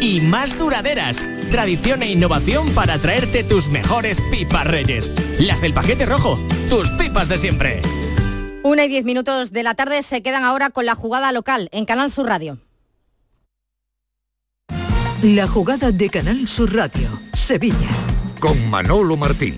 y más duraderas. Tradición e innovación para traerte tus mejores pipas reyes. Las del paquete rojo, tus pipas de siempre. Una y diez minutos de la tarde se quedan ahora con la jugada local en Canal Sur Radio. La jugada de Canal Sur Radio, Sevilla. Con Manolo Martín.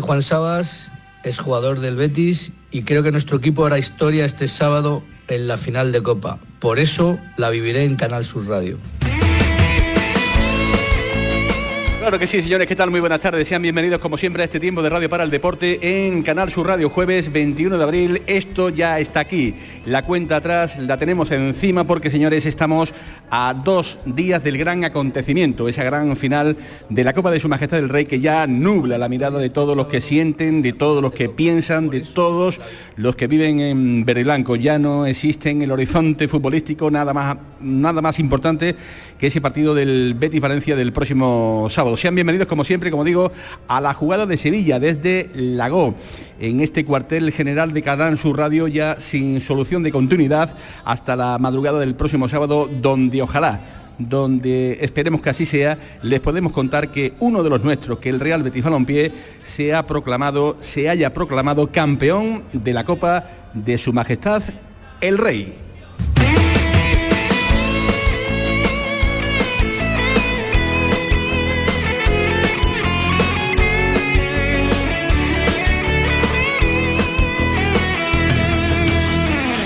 Juan Sabas, es jugador del Betis y creo que nuestro equipo hará historia este sábado en la final de Copa. Por eso la viviré en Canal Sur Radio. Claro que sí, señores, ¿qué tal? Muy buenas tardes. Sean bienvenidos como siempre a este tiempo de Radio para el Deporte en Canal Sur Radio, jueves 21 de abril. Esto ya está aquí. La cuenta atrás la tenemos encima porque, señores, estamos a dos días del gran acontecimiento, esa gran final de la Copa de Su Majestad del Rey que ya nubla la mirada de todos los que sienten, de todos los que piensan, de todos los que viven en Verde. Ya no existe en el horizonte futbolístico nada más, nada más importante que ese partido del Betis Valencia del próximo sábado. Sean bienvenidos, como siempre, como digo, a la jugada de Sevilla desde Lago, en este cuartel general de Canal Sur Radio, ya sin solución de continuidad hasta la madrugada del próximo sábado, donde ojalá donde esperemos que así sea, les podemos contar que uno de los nuestros, que el Real Betis Balompié, se ha proclamado, se haya proclamado campeón de la Copa de Su Majestad el Rey.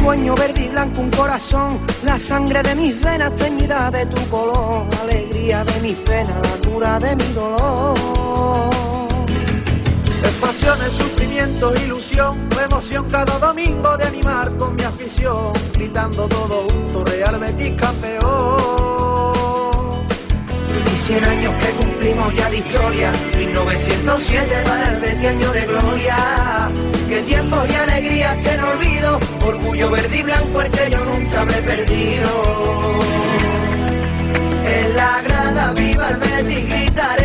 Sueño verde y blanco, un corazón, la sangre de mis venas teñida de tu color, alegría de mis penas, la cura de mi dolor. Es pasión, es sufrimiento, ilusión, emoción. Cada domingo de animar con mi afición, gritando todo junto, Real Betis campeón. Y cien años que cumplimos ya de historia, 1907 para el Betis año de gloria que tiempos y alegrías que no olvido, orgullo verde y blanco el que yo nunca me he perdido. En la grada viva el gritaré,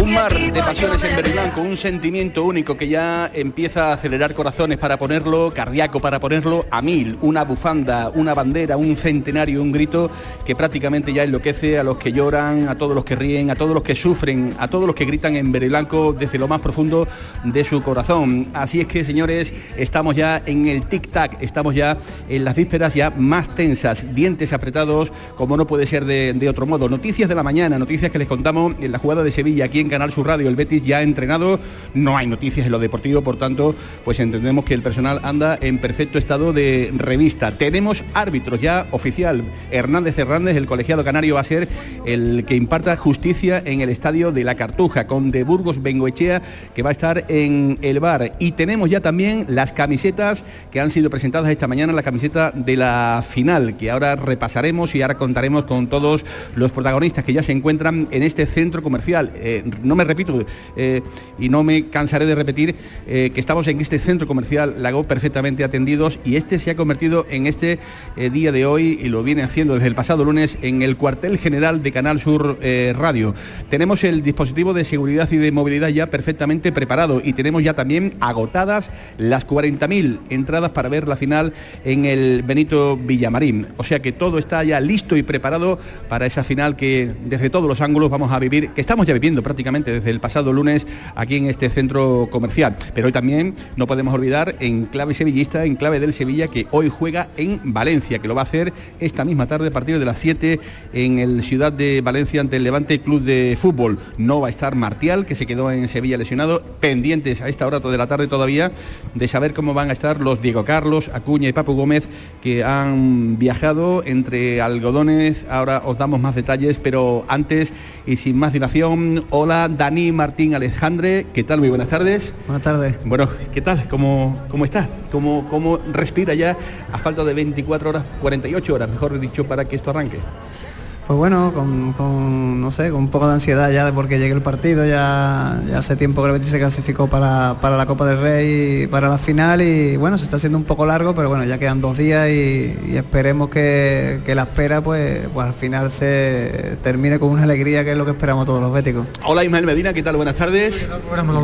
un mar de pasiones en verde blanco, un sentimiento único que ya empieza a acelerar corazones para ponerlo, cardíaco para ponerlo a mil, una bufanda, una bandera, un centenario, un grito que prácticamente ya enloquece a los que lloran, a todos los que ríen, a todos los que sufren, a todos los que gritan en verde blanco desde lo más profundo de su corazón. Así es que, señores, estamos ya en el tic-tac, estamos ya en las vísperas ya más tensas, dientes apretados, como no puede ser de, de otro modo. Noticias de la mañana, noticias que les contamos en la jugada de Sevilla aquí en Canal Sur Radio. El Betis ya ha entrenado, no hay noticias en lo deportivo, por tanto, pues entendemos que el personal anda en perfecto estado de revista. Tenemos árbitros ya oficial. Hernández Hernández, el colegiado canario, va a ser el que imparta justicia en el estadio de la Cartuja, con De Burgos Bengoechea, que va a estar en el bar. Y tenemos ya también las camisetas que han sido presentadas esta mañana, la camiseta de la final, que ahora repasaremos y ahora contaremos con todos los protagonistas que ya se encuentran en este centro comercial eh, no me repito eh, y no me cansaré de repetir eh, que estamos en este centro comercial Lago perfectamente atendidos y este se ha convertido en este día de hoy y lo viene haciendo desde el pasado lunes en el cuartel general de Canal Sur Radio. Tenemos el dispositivo de seguridad y de movilidad ya perfectamente preparado y tenemos ya también agotadas las 40.000 entradas para ver la final en el Benito Villamarín. O sea que todo está ya listo y preparado para esa final que desde todos los ángulos vamos a vivir, que ya viviendo prácticamente desde el pasado lunes aquí en este centro comercial. Pero hoy también no podemos olvidar en clave sevillista, en clave del Sevilla, que hoy juega en Valencia, que lo va a hacer esta misma tarde a partir de las 7 en el Ciudad de Valencia ante el Levante Club de Fútbol. No va a estar Martial, que se quedó en Sevilla lesionado, pendientes a esta hora de la tarde todavía de saber cómo van a estar los Diego Carlos, Acuña y Papu Gómez, que han viajado entre algodones. Ahora os damos más detalles, pero antes y sin más dilación, hola Dani Martín Alejandre, ¿qué tal? Muy buenas tardes. Buenas tardes. Bueno, ¿qué tal? ¿Cómo, cómo está? ¿Cómo, ¿Cómo respira ya a falta de 24 horas, 48 horas, mejor dicho, para que esto arranque? Pues bueno, con, no sé, con un poco de ansiedad ya de porque llegue el partido, ya, ya hace tiempo que el Betis se clasificó para, la Copa del Rey y para la final y bueno, se está haciendo un poco largo, pero bueno, ya quedan dos días y, esperemos que, la espera pues, pues al final se termine con una alegría que es lo que esperamos todos los béticos. Hola Ismael Medina, ¿qué tal? Buenas tardes.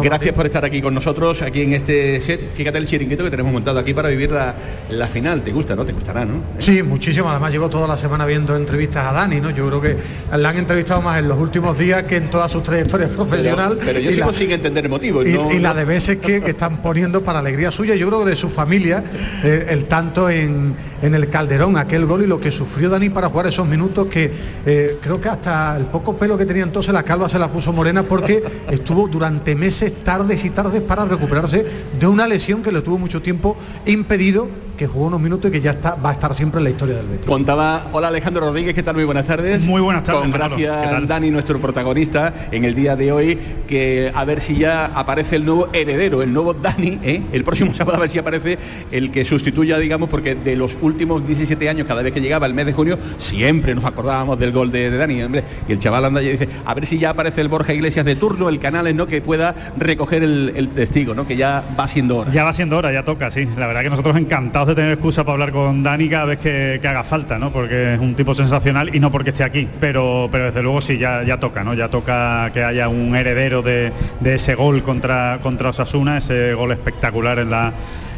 Gracias por estar aquí con nosotros, aquí en este set. Fíjate el chiringuito que tenemos montado aquí para vivir la, la final. ¿Te gusta, no? ¿Te gustará, no? Sí, muchísimo. Además llevo toda la semana viendo entrevistas a Dani, ¿no? Yo creo que la han entrevistado más en los últimos días que en toda su trayectoria profesional. Pero, yo sigo sin entender motivos. Y, la de veces que, están poniendo para alegría suya, yo creo que de su familia, eh, el tanto en, el Calderón, aquel gol y lo que sufrió Dani para jugar esos minutos que eh, creo que hasta el poco pelo que tenía entonces la calva se la puso morena porque estuvo durante meses, tardes y tardes para recuperarse de una lesión que le tuvo mucho tiempo impedido que jugó unos minutos y que ya está, va a estar siempre en la historia del Betis. Contaba, hola Alejandro Rodríguez, ¿qué tal? Muy buenas tardes. Muy buenas tardes. Con gracias Dani, nuestro protagonista en el día de hoy, que a ver si ya aparece el nuevo heredero, el nuevo Dani, ¿eh? el próximo sábado a ver si aparece el que sustituya, digamos, porque de los últimos 17 años, cada vez que llegaba el mes de junio, siempre nos acordábamos del gol de, Dani, hombre, y el chaval anda y dice, a ver si ya aparece el Borja Iglesias de turno, el canal, ¿no? Que pueda recoger el, testigo, ¿no? Que ya va siendo hora. Ya va siendo hora, ya toca, sí. La verdad que nosotros encantados de tener excusa para hablar con Dani cada vez que, haga falta, ¿no? Porque es un tipo sensacional y no porque esté aquí, pero, pero desde luego sí, ya, ya toca, ¿no? Ya toca que haya un heredero de, de ese gol contra, contra Osasuna, ese gol espectacular en la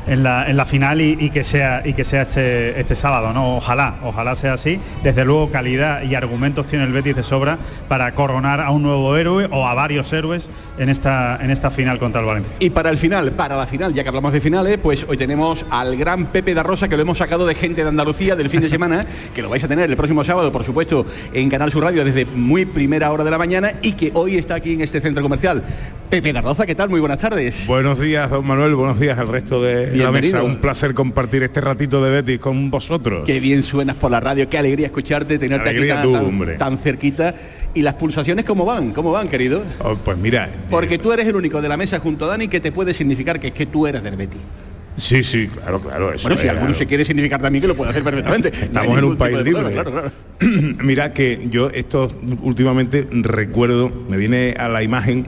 en la, en la final y, que sea y que sea este, este sábado, ¿no? Ojalá, ojalá sea así. Desde luego calidad y argumentos tiene el Betis de sobra para coronar a un nuevo héroe o a varios héroes en esta, en esta final contra el Valencia. Y para el final, para la final, ya que hablamos de finales, pues hoy tenemos al gran Pepe da Rosa que lo hemos sacado de gente de Andalucía del fin de semana, que lo vais a tener el próximo sábado, por supuesto, en Canal Sur Radio desde muy primera hora de la mañana y que hoy está aquí en este centro comercial. Pepe da Rosa, ¿qué tal? Muy buenas tardes. Buenos días, don Manuel, buenos días al resto de un placer compartir este ratito de Betis con vosotros. Qué bien suenas por la radio, qué alegría escucharte, tenerte aquí tan, cerquita. ¿Y las pulsaciones cómo van? ¿Cómo van, querido? Oh, pues mira... Porque tú eres el único de la mesa junto a Dani que te puede significar que es que tú eres del Betis. Sí, sí, claro, claro. bueno, si alguno se quiere significar también que lo puede hacer perfectamente. Estamos en un país libre. Mira que yo esto últimamente recuerdo, me viene a la imagen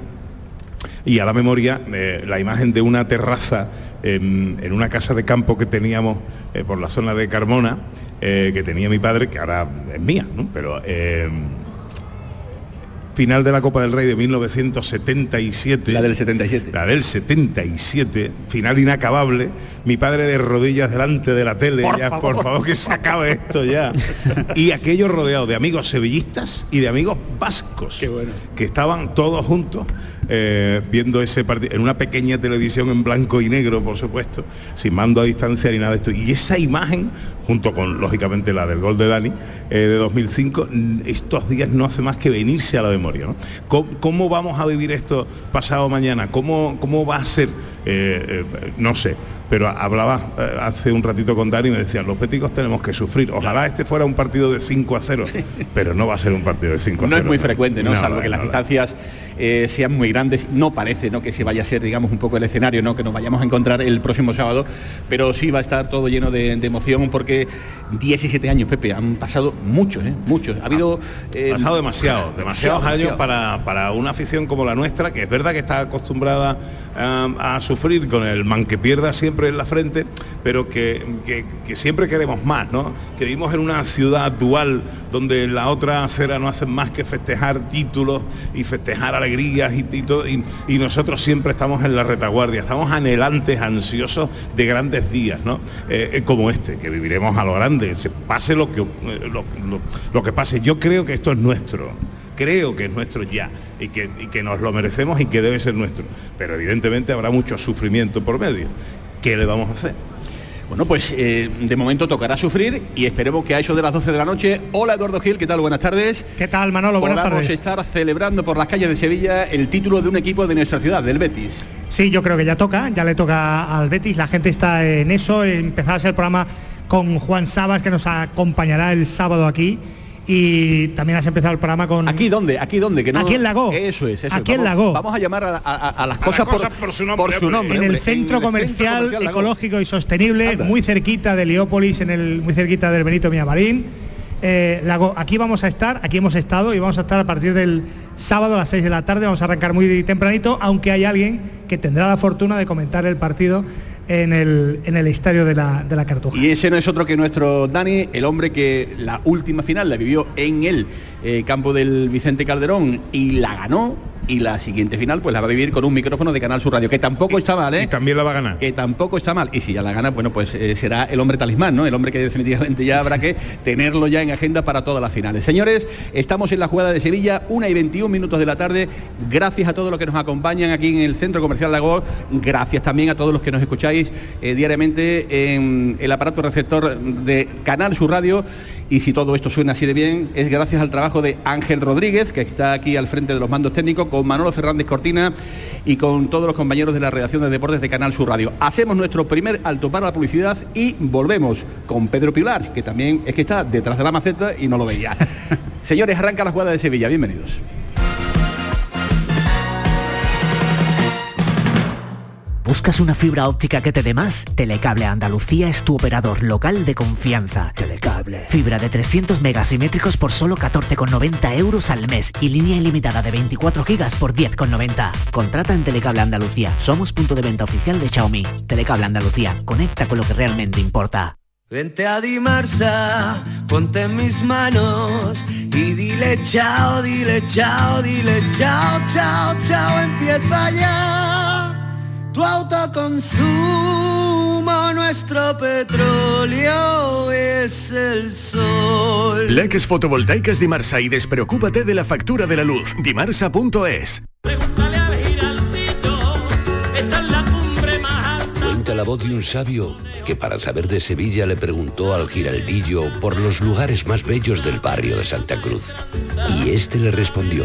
y a la memoria eh, la imagen de una terraza en, una casa de campo que teníamos eh, por la zona de Carmona, eh, que tenía mi padre, que ahora es mía, ¿no? pero eh, final de la Copa del Rey de 1977. La del 77. La del 77, final inacabable. Mi padre de rodillas delante de la tele, por, ya, favor. por favor que se acabe esto ya. y aquello rodeado de amigos sevillistas y de amigos vascos, que estaban todos juntos eh, viendo ese partido en una pequeña televisión en blanco y negro, por supuesto, sin mando a distancia ni nada de esto. Y esa imagen, junto con lógicamente la del gol de Dani eh, de 2005, estos días no hace más que venirse a la memoria. ¿Cómo, vamos a vivir esto pasado mañana? ¿Cómo, cómo va a ser eh, eh, no sé. Pero hablaba eh, hace un ratito con Dani y me decían, los péticos tenemos que sufrir. Ojalá este fuera un partido de 5 a 0, pero no va a ser un partido de 5 a 0. No es muy frecuente, ¿no? Salvo que las distancias eh, sean muy grandes. No parece ¿no? que se vaya a ser, digamos, un poco el escenario, ¿no? Que nos vayamos a encontrar el próximo sábado, pero sí va a estar todo lleno de, emoción porque 17 años, Pepe, han pasado muchos, ¿eh? Muchos. Ha habido. Eh, pasado demasiado, demasiados años Para, para una afición como la nuestra, que es verdad que está acostumbrada a sufrir con el man que pierda siempre en la frente, pero que, siempre queremos más, ¿no? Que vivimos en una ciudad dual donde la otra acera no hacen más que festejar títulos y festejar alegrías y, y, nosotros siempre estamos en la retaguardia, estamos anhelantes, ansiosos de grandes días, ¿no? Eh, eh, como este, que viviremos a lo grande, se pase lo que, eh, lo que pase. Yo creo que esto es nuestro creo que es nuestro ya y que, que nos lo merecemos y que debe ser nuestro. Pero evidentemente habrá mucho sufrimiento por medio. ¿Qué le vamos a hacer? Bueno, pues eh, de momento tocará sufrir y esperemos que a eso de las 12 de la noche. Hola Eduardo Gil, ¿qué tal? Buenas tardes. ¿Qué tal Manolo? Buenas Podamos tardes. estar celebrando por las calles de Sevilla el título de un equipo de nuestra ciudad, del Betis. Sí, yo creo que ya toca, ya le toca al Betis, la gente está en eso, empezar el programa con Juan Sabas que nos acompañará el sábado aquí y también has empezado el programa con... ¿Aquí dónde? ¿Aquí dónde? Que no... Aquí en Lago. Eso es, eso Aquí en Lago. Vamos a llamar a, las cosas, por, su nombre. En el centro comercial, ecológico y sostenible, muy cerquita de Heliópolis, en el, muy cerquita del Benito Miamarín. Eh, Lago, aquí vamos a estar, aquí hemos estado y vamos a estar a partir del sábado a las 6 de la tarde, vamos a arrancar muy tempranito, aunque hay alguien que tendrá la fortuna de comentar el partido en el, en el estadio de la, de la Cartuja. Y ese no es otro que nuestro Dani, el hombre que la última final la vivió en el eh, campo del Vicente Calderón y la ganó y la siguiente final pues la va a vivir con un micrófono de Canal Sur Radio, que tampoco está mal, ¿eh? Y también la va a ganar. Que tampoco está mal. Y si ya la gana, bueno, pues eh, será el hombre talismán, ¿no? El hombre que definitivamente ya habrá que tenerlo ya en agenda para todas las finales. Señores, estamos en la jugada de Sevilla, una y 21 minutos de la tarde. Gracias a todos los que nos acompañan aquí en el Centro Comercial Lago. Gracias también a todos los que nos escucháis eh, diariamente en el aparato receptor de Canal Sur Radio. Y si todo esto suena así de bien, es gracias al trabajo de Ángel Rodríguez, que está aquí al frente de los mandos técnicos, con Manolo Fernández Cortina y con todos los compañeros de la redacción de deportes de Canal Sur Radio. Hacemos nuestro primer alto para la publicidad y volvemos con Pedro Pilar, que también es que está detrás de la maceta y no lo veía. Señores, arranca la jugada de Sevilla. Bienvenidos. ¿Buscas una fibra óptica que te dé más? Telecable Andalucía es tu operador local de confianza. Telecable. Fibra de 300 megasimétricos por solo 14,90 euros al mes y línea ilimitada de 24 gigas por 10,90. Contrata en Telecable Andalucía. Somos punto de venta oficial de Xiaomi. Telecable Andalucía. Conecta con lo que realmente importa. Vente a Dimarsa, ponte en mis manos y dile chao, dile chao, dile chao, chao, chao, empieza ya tu autoconsumo, nuestro petróleo es el sol. Leques fotovoltaicas Dimarsa y despreocúpate de la factura de la luz. Dimarsa.es. Cuenta la voz de un sabio que para saber de Sevilla le preguntó al giraldillo por los lugares más bellos del barrio de Santa Cruz. Y este le respondió.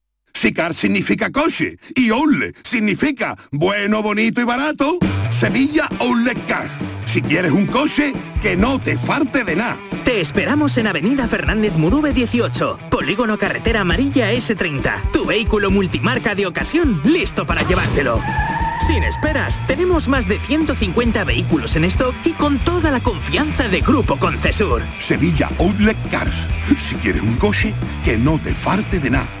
si car significa coche y Oule significa bueno, bonito y barato, Sevilla Outlet Car. Si quieres un coche, que no te farte de nada. Te esperamos en Avenida Fernández Murube 18, Polígono Carretera Amarilla S30. Tu vehículo multimarca de ocasión listo para llevártelo. Sin esperas, tenemos más de 150 vehículos en stock y con toda la confianza de Grupo Concesur. Sevilla Outlet Cars. Si quieres un coche, que no te farte de nada.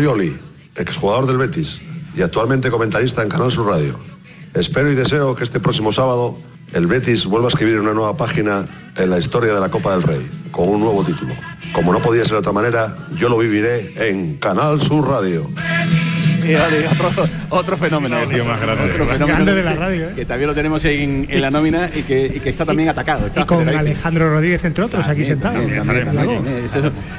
Hola, soy Oli, exjugador del Betis y actualmente comentarista en Canal Sur Radio. Espero y deseo que este próximo sábado el Betis vuelva a escribir una nueva página en la historia de la Copa del Rey, con un nuevo título. Como no podía ser de otra manera, yo lo viviré en Canal Sur Radio. Y otro, otro fenómeno. más grande. Otro de la radio, ¿eh? Que también lo tenemos en, en la nómina y que, y que está también atacado. Está Y con. Alejandro Rodríguez, entre otros, aquí sentados. También, también, eh,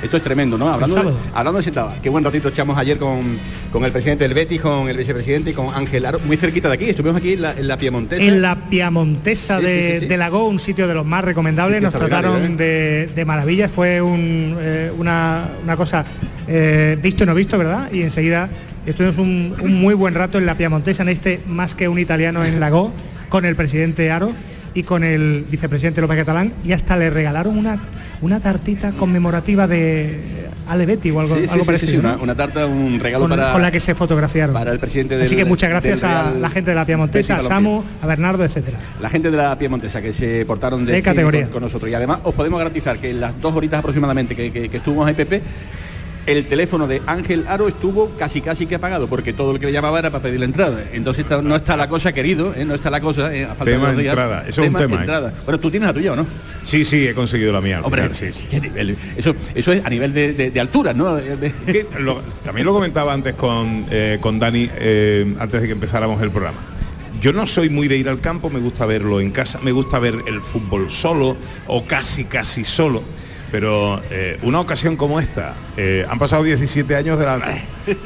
esto es tremendo, ¿no? Hablando, hablando de sentado. Qué buen ratito echamos ayer con, con el presidente del Betis, con el vicepresidente y con Ángel Aro, muy cerquita de aquí. Estuvimos aquí en la, en la Piemontesa. En la Piamontesa Sí, de, sí, sí. de Lago, un sitio de los más recomendables, nos trataron extraordinario, de, de maravilla, fue un, eh, una, una cosa eh, visto y no visto, ¿verdad? Y enseguida estuvimos un, un muy buen rato en la Piamontesa, en este más que un italiano en Lago, con el presidente Aro y con el vicepresidente López Catalán, y hasta le regalaron una, una tartita conmemorativa de Alevetti o algo, Sí, sí, algo parecido. sí, una, una tarta, un regalo con, para, con la que se fotografiaron. para el presidente del Así que muchas gracias a la gente de la Piamontesa, a Samu, a Bernardo, etcétera. la gente de la Piemontesa que se portaron de, De categoría. Con, con nosotros y además os podemos garantizar que en las dos horitas aproximadamente que, que, que estuvimos en PP el teléfono de Ángel Aro estuvo casi casi que apagado porque todo el que le llamaba era para pedir la entrada entonces no está la cosa querido ¿eh? no está la cosa ¿eh? a falta Tema de días. entrada, eso es un tema, ¿eh? entrada. bueno tú tienes la tuya ¿o no? Sí, sí, he conseguido la mía. al Hombre, final, sí, sí. Eso, eso es a nivel de, de- de altura, ¿no? Lo- también lo comentaba antes con, eh, con Dani, antes de que empezáramos el programa. Yo no soy muy de ir al campo, me gusta verlo en casa, me gusta ver el fútbol solo o casi, casi solo. Pero eh, una ocasión como esta, eh, han pasado 17 años de la...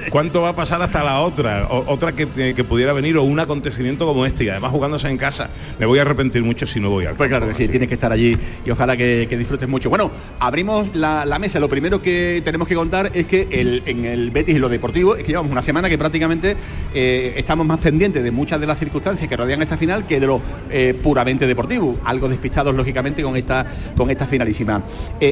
¿Cuánto va a pasar hasta la otra? O- otra que, eh, que pudiera venir o un acontecimiento como este y además jugándose en casa. Me voy a arrepentir mucho si no voy al Pues claro que sí, tienes que estar allí y ojalá que, que disfrutes mucho. Bueno, abrimos la, la mesa. Lo primero que tenemos que contar es que el- en el Betis y lo deportivo es que llevamos una semana que prácticamente eh, estamos más pendientes de muchas de las circunstancias que rodean esta final que de lo eh, puramente deportivo. Algo despistados, lógicamente, con esta, con esta finalísima.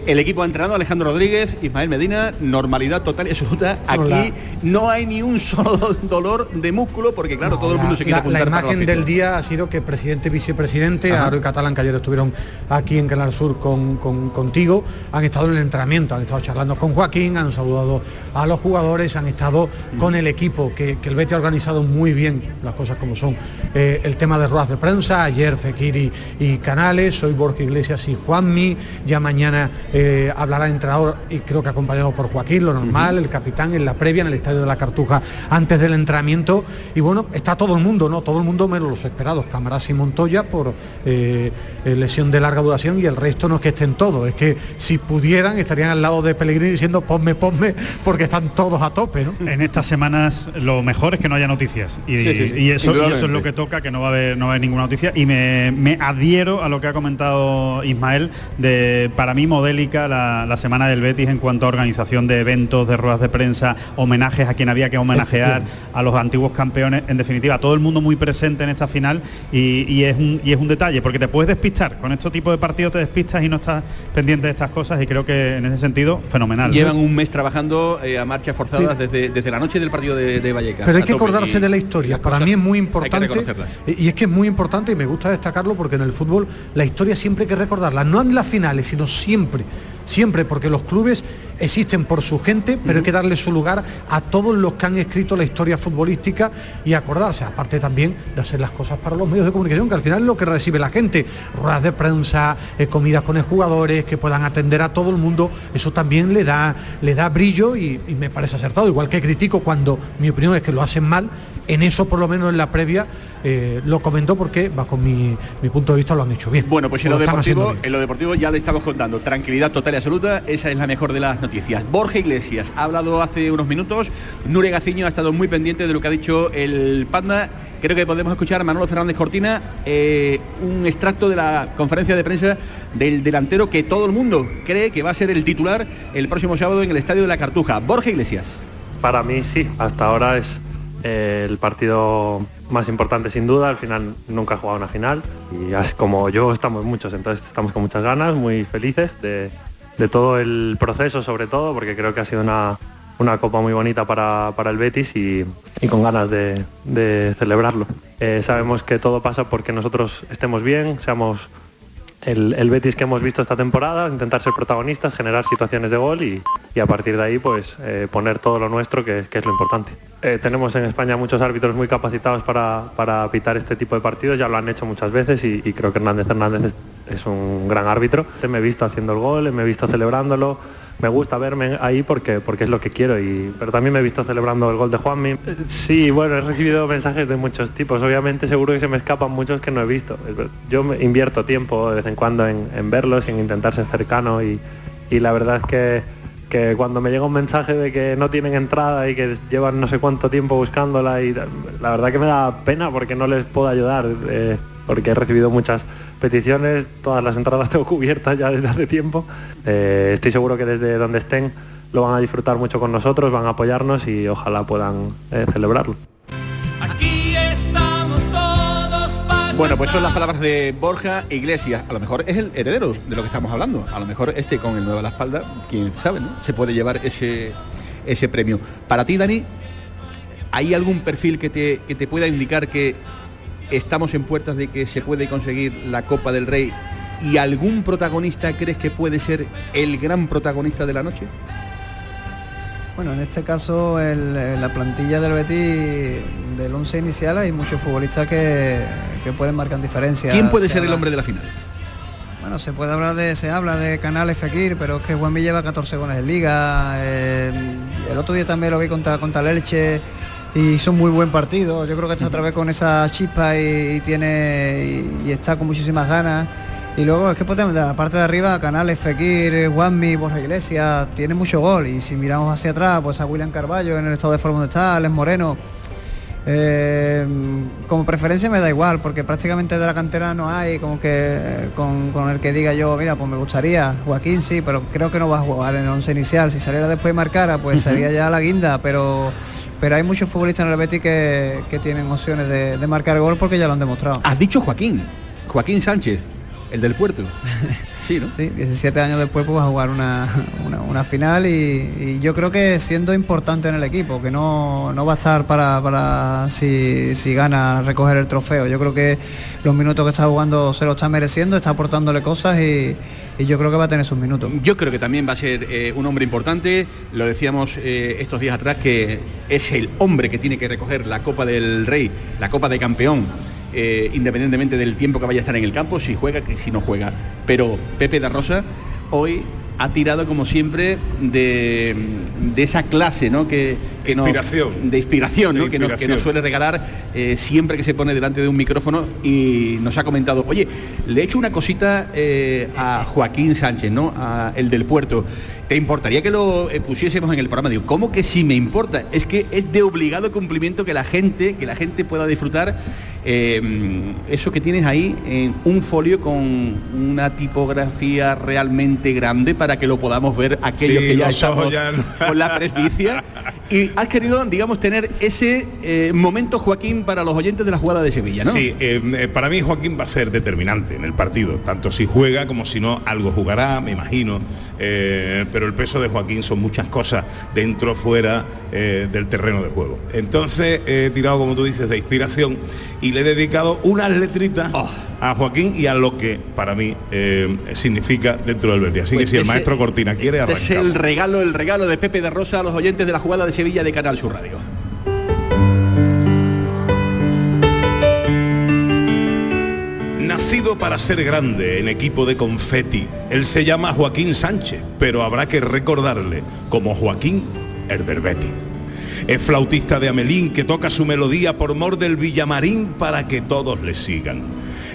Eh, el equipo ha entrenado Alejandro Rodríguez, Ismael Medina, normalidad total y absoluta. Aquí Hola. no hay ni un solo dolor de músculo porque, claro, todo el mundo se quiere la, la apuntar para imagen la del día ha sido que presidente y vicepresidente, Ajá. Aro y Catalán, que ayer estuvieron aquí en Canal Sur con, con- contigo, han estado en el entrenamiento, han estado charlando con Joaquín, han saludado a los jugadores, han estado con el equipo, que, que el Betis ha organizado muy bien las cosas como son. Eh, el tema de ruedas de prensa, ayer Fekiri y Canales, hoy Borja Iglesias y Juanmi, ya mañana eh, hablará el entrenador y creo que acompañado por Joaquín, lo normal, el capitán en la previa en el estadio de la Cartuja antes del entrenamiento. Y bueno, está todo el mundo, ¿no? Todo el mundo menos los esperados, Camarás y Montoya por eh, eh, lesión de larga duración y el resto no es que estén todos, es que si pudieran estarían al lado de Pellegrini diciendo ponme, ponme, porque están todos a tope, ¿no? En estas semanas lo mejor es que no haya noticias. Y, Sí, sí, sí, y eso, y eso es lo que toca, que no va a haber, no va a haber ninguna noticia. Y me, me adhiero a lo que ha comentado Ismael de para mí la, la semana del Betis en cuanto a organización de eventos, de ruedas de prensa, homenajes a quien había que homenajear, a los antiguos campeones, en definitiva, todo el mundo muy presente en esta final y, y es un, y es un detalle, porque te puedes despistar, con este tipo de partidos te despistas y no estás pendiente de estas cosas y creo que en ese sentido fenomenal. Llevan un mes trabajando eh, a marchas forzadas desde, desde la noche del partido de, de Vallecas. Pero hay que acordarse y de la historia. Para cosas mí es muy hay que importante. y es que es muy importante y me gusta destacarlo porque en el fútbol la historia siempre hay que recordarla. No en las finales, sino siempre. Siempre, porque los clubes existen por su gente, pero hay que darle su lugar a todos los que han escrito la historia futbolística y acordarse, aparte también de hacer las cosas para los medios de comunicación, que al final es lo que recibe la gente. Ruedas de prensa, eh, comidas con los jugadores, que puedan atender a todo el mundo, eso también le da, le da brillo y, y me parece acertado. Igual que critico cuando mi opinión es que lo hacen mal, en eso por lo menos en la previa eh, lo comentó porque bajo mi, mi punto de vista lo han hecho bien. Bueno, pues lo, deportivo, en lo deportivo ya le estamos contando. Tranquilidad total y absoluta, esa es la mejor de las noticias. Borja Iglesias ha hablado hace unos minutos, Nure Gaciño ha estado muy pendiente de lo que ha dicho el Panda. Creo que podemos escuchar a Manolo Fernández Cortina, eh, un extracto de la conferencia de prensa del delantero que todo el mundo cree que va a ser el titular el próximo sábado en el Estadio de la Cartuja. Borja Iglesias. Para mí sí, hasta ahora es eh, el partido más importante sin duda, al final nunca he jugado una final y así como yo estamos muchos, entonces estamos con muchas ganas, muy felices de, de todo el proceso sobre todo, porque creo que ha sido una, una copa muy bonita para, para el Betis y, y con ganas de, de celebrarlo. Eh, sabemos que todo pasa porque nosotros estemos bien, seamos el, el, Betis que hemos visto esta temporada, intentar ser protagonistas, generar situaciones de gol y, y a partir de ahí pues eh, poner todo lo nuestro que, que es lo importante. Eh, tenemos en España muchos árbitros muy capacitados para, para, pitar este tipo de partidos, ya lo han hecho muchas veces y, y creo que Hernández Hernández es, un gran árbitro. Me he visto haciendo el gol, me he visto celebrándolo, me gusta verme ahí porque, porque es lo que quiero, pero también me he visto celebrando el gol de Juanmi. Sí, bueno, he recibido mensajes de muchos tipos, obviamente seguro que se me escapan muchos que no he visto. Yo invierto tiempo de vez en cuando en, en verlos en intentar ser cercano y, y la verdad es que que cuando me llega un mensaje de que no tienen entrada y que llevan no sé cuánto tiempo buscándola y la verdad que me da pena porque no les puedo ayudar eh, porque he recibido muchas peticiones, todas las entradas tengo cubiertas ya desde hace tiempo. Eh, estoy seguro que desde donde estén lo van a disfrutar mucho con nosotros, van a apoyarnos y ojalá puedan eh, celebrarlo. Bueno, pues son las palabras de Borja Iglesias. A lo mejor es el heredero de lo que estamos hablando. A lo mejor este con el nuevo a la espalda, quién sabe, ¿no? Se puede llevar ese, ese premio. Para ti, Dani, ¿hay algún perfil que te, que te pueda indicar que estamos en puertas de que se puede conseguir la Copa del Rey y algún protagonista crees que puede ser el gran protagonista de la noche? Bueno, en este caso, el, la plantilla del Betis, del 11 inicial, hay muchos futbolistas que, que pueden marcar diferencias. ¿Quién puede se ser habla... el hombre de la final? Bueno, se puede hablar de, se habla de Canales Fekir, pero es que Juanmi lleva 14 goles en liga. Eh, el otro día también lo vi contra, contra el Elche y hizo un muy buen partido. Yo creo que está otra vez con esa chispa y, y tiene y, y está con muchísimas ganas. Y luego es que podemos, de la parte de arriba, Canales, Fekir, Juanmi, Borja Iglesias, tiene mucho gol. Y si miramos hacia atrás, pues a William Carballo en el estado de forma donde está, Alex Moreno. Eh, como preferencia me da igual, porque prácticamente de la cantera no hay como que con, con, el que diga yo, mira, pues me gustaría, Joaquín sí, pero creo que no va a jugar en el once inicial. Si saliera después y marcara, pues uh -huh. sería ya la guinda, pero pero hay muchos futbolistas en el Betis que, que tienen opciones de, de marcar gol porque ya lo han demostrado. Has dicho Joaquín, Joaquín Sánchez. El del puerto. Sí, ¿no? Sí, 17 años después pues, va a jugar una, una, una final y, y, yo creo que siendo importante en el equipo, que no, no va a estar para, para si, si, gana recoger el trofeo. Yo creo que los minutos que está jugando se lo está mereciendo, está aportándole cosas y, y yo creo que va a tener sus minutos. Yo creo que también va a ser eh, un hombre importante, lo decíamos eh, estos días atrás, que es el hombre que tiene que recoger la Copa del Rey, la Copa de Campeón eh, independientemente del tiempo que vaya a estar en el campo, si juega, que si no juega. Pero Pepe da Rosa hoy ha tirado como siempre de, de esa clase ¿no? que, que nos, inspiración. de inspiración, ¿no? de que, nos, que, nos, suele regalar eh, siempre que se pone delante de un micrófono y nos ha comentado, oye, le he hecho una cosita eh, a Joaquín Sánchez, ¿no? A el del puerto. ¿Te importaría que lo eh, pusiésemos en el programa? Digo, ¿cómo que sí me importa? Es que es de obligado cumplimiento que la gente, que la gente pueda disfrutar eh, eso que tienes ahí en un folio con una tipografía realmente grande para que lo podamos ver aquellos sí, que ya estamos ya no. con la presbicia. Y has querido, digamos, tener ese eh, momento, Joaquín, para los oyentes de la jugada de Sevilla, ¿no? Sí, eh, para mí Joaquín va a ser determinante en el partido, tanto si juega como si no, algo jugará, me imagino. Eh, pero el peso de Joaquín son muchas cosas dentro, fuera eh, del terreno de juego. Entonces he tirado, como tú dices, de inspiración y le he dedicado unas letritas oh. a Joaquín y a lo que para mí eh, significa dentro del Betis. Así pues que si ese, el maestro Cortina quiere este arrancar. es el regalo, el regalo de Pepe de Rosa a los oyentes de la jugada de Sevilla de Canal Sur Radio. Para ser grande en equipo de confeti, él se llama Joaquín Sánchez, pero habrá que recordarle como Joaquín Herberbeti. Es flautista de Amelín que toca su melodía por mor del Villamarín para que todos le sigan.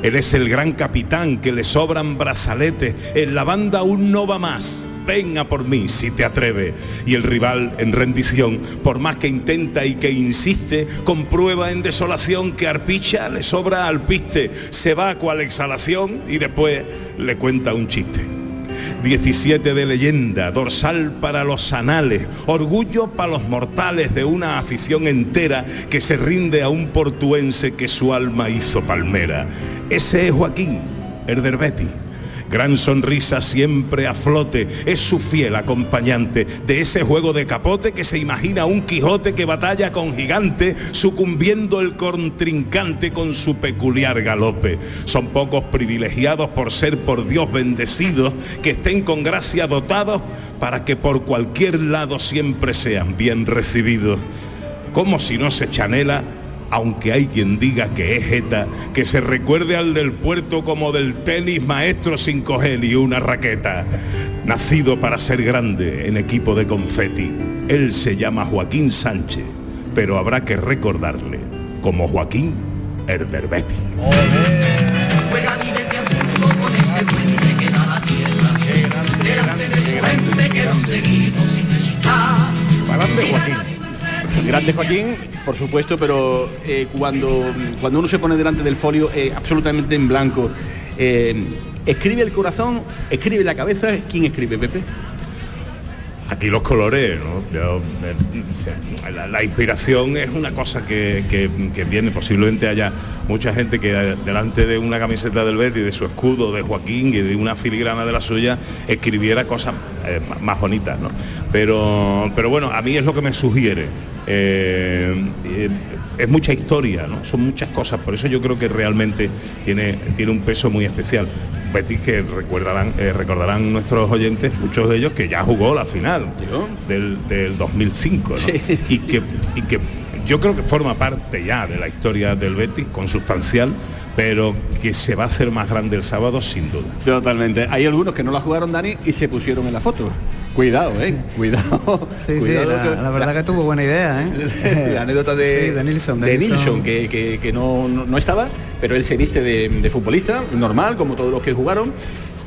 Él es el gran capitán que le sobran brazaletes, en la banda aún no va más. Venga por mí si te atreve. Y el rival en rendición, por más que intenta y que insiste, comprueba en desolación que Arpicha le sobra al piste, se va cual exhalación y después le cuenta un chiste. 17 de leyenda, dorsal para los anales, orgullo para los mortales de una afición entera que se rinde a un portuense que su alma hizo palmera. Ese es Joaquín Herderbeti Gran sonrisa siempre a flote, es su fiel acompañante de ese juego de capote que se imagina un Quijote que batalla con gigante, sucumbiendo el contrincante con su peculiar galope. Son pocos privilegiados por ser por Dios bendecidos, que estén con gracia dotados para que por cualquier lado siempre sean bien recibidos. Como si no se chanela aunque hay quien diga que es jeta, que se recuerde al del puerto como del tenis maestro sin coger ni una raqueta. Nacido para ser grande en equipo de confeti, él se llama Joaquín Sánchez, pero habrá que recordarle como Joaquín Herberbetti. Joaquín. Grande Joaquín, por supuesto, pero eh, cuando, cuando uno se pone delante del folio eh, absolutamente en blanco, eh, escribe el corazón, escribe la cabeza, ¿quién escribe, Pepe? Aquí los colores, ¿no? La, inspiración es una cosa que, que- viene, posiblemente haya mucha gente que delante de una camiseta del Betis, de su escudo, de Joaquín y de una filigrana de la suya, escribiera cosas más bonitas, ¿no? Pero, pero bueno, a mí es lo que me sugiere. Eh, eh, es mucha historia, ¿no? Son muchas cosas, por eso yo creo que realmente tiene, tiene un peso muy especial. Betis que recordarán, eh, recordarán nuestros oyentes, muchos de ellos, que ya jugó la final del, del 2005, ¿no? y, que, y que yo creo que forma parte ya de la historia del Betis, consustancial, pero que se va a hacer más grande el sábado sin duda. Totalmente. Hay algunos que no la jugaron, Dani, y se pusieron en la foto. Cuidado, eh. Cuidado. Sí, sí, la, que- la verdad que tuvo buena idea, ¿eh? la anécdota de, Sí, de Nilsson, de de Nilsson, Nilsson. que, que- que no, no- no estaba, pero él se viste de, de futbolista, normal, como todos los que jugaron,